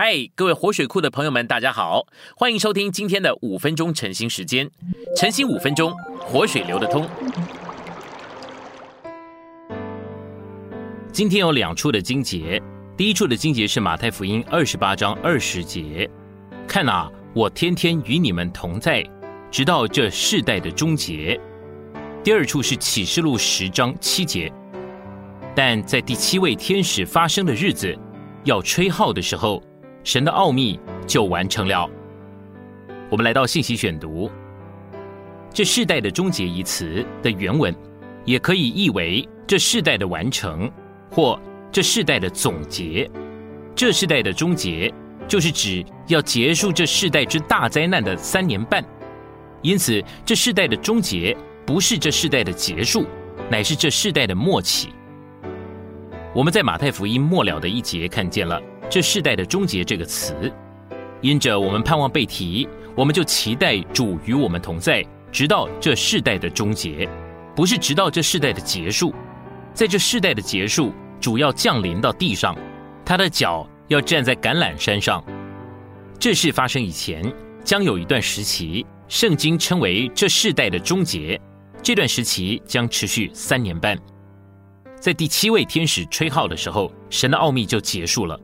嗨，各位活水库的朋友们，大家好，欢迎收听今天的五分钟晨兴时间。晨兴五分钟，活水流得通。今天有两处的经节，第一处的经节是马太福音二十八章二十节，看啊，我天天与你们同在，直到这世代的终结。第二处是启示录十章七节，但在第七位天使发生的日子，要吹号的时候。神的奥秘就完成了。我们来到信息选读，这世代的终结一词的原文，也可以译为这世代的完成，或这世代的总结。这世代的终结，就是指要结束这世代之大灾难的三年半。因此，这世代的终结不是这世代的结束，乃是这世代的末期。我们在马太福音末了的一节看见了。这世代的终结这个词，因着我们盼望被提，我们就期待主与我们同在，直到这世代的终结，不是直到这世代的结束。在这世代的结束，主要降临到地上，他的脚要站在橄榄山上。这事发生以前，将有一段时期，圣经称为这世代的终结。这段时期将持续三年半。在第七位天使吹号的时候，神的奥秘就结束了。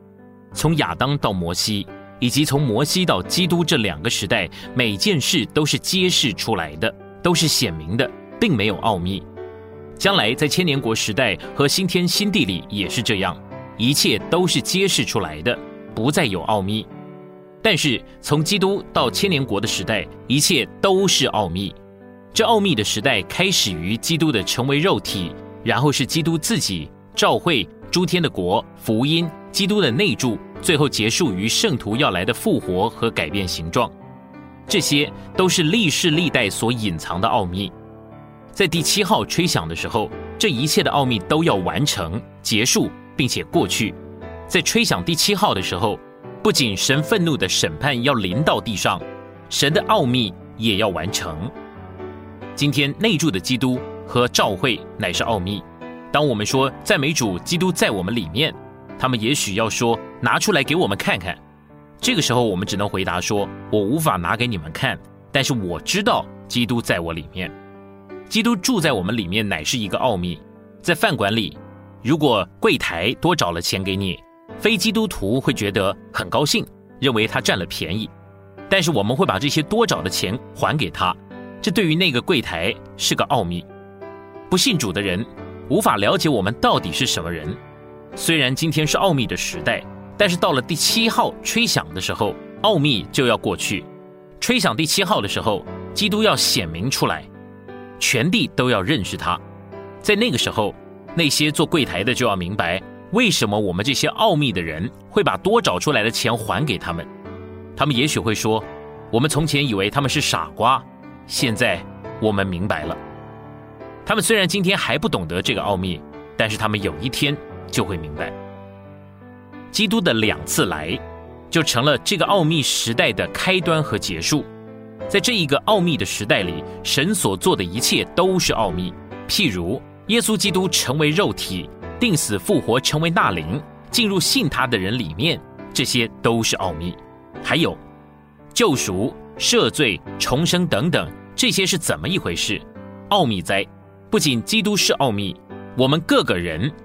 从亚当到摩西，以及从摩西到基督这两个时代，每件事都是揭示出来的，都是显明的，并没有奥秘。将来在千年国时代和新天新地里也是这样，一切都是揭示出来的，不再有奥秘。但是从基督到千年国的时代，一切都是奥秘。这奥秘的时代开始于基督的成为肉体，然后是基督自己召会诸天的国福音。基督的内住，最后结束于圣徒要来的复活和改变形状，这些都是历世历代所隐藏的奥秘。在第七号吹响的时候，这一切的奥秘都要完成、结束，并且过去。在吹响第七号的时候，不仅神愤怒的审判要临到地上，神的奥秘也要完成。今天内住的基督和召会乃是奥秘。当我们说赞美主，基督在我们里面。他们也许要说拿出来给我们看看，这个时候我们只能回答说：我无法拿给你们看，但是我知道基督在我里面，基督住在我们里面乃是一个奥秘。在饭馆里，如果柜台多找了钱给你，非基督徒会觉得很高兴，认为他占了便宜，但是我们会把这些多找的钱还给他，这对于那个柜台是个奥秘。不信主的人无法了解我们到底是什么人。虽然今天是奥秘的时代，但是到了第七号吹响的时候，奥秘就要过去。吹响第七号的时候，基督要显明出来，全地都要认识他。在那个时候，那些做柜台的就要明白，为什么我们这些奥秘的人会把多找出来的钱还给他们。他们也许会说：“我们从前以为他们是傻瓜，现在我们明白了。”他们虽然今天还不懂得这个奥秘，但是他们有一天。就会明白，基督的两次来，就成了这个奥秘时代的开端和结束。在这一个奥秘的时代里，神所做的一切都是奥秘。譬如耶稣基督成为肉体，定死复活，成为纳灵，进入信他的人里面，这些都是奥秘。还有救赎、赦罪、重生等等，这些是怎么一回事？奥秘哉！不仅基督是奥秘，我们各个人。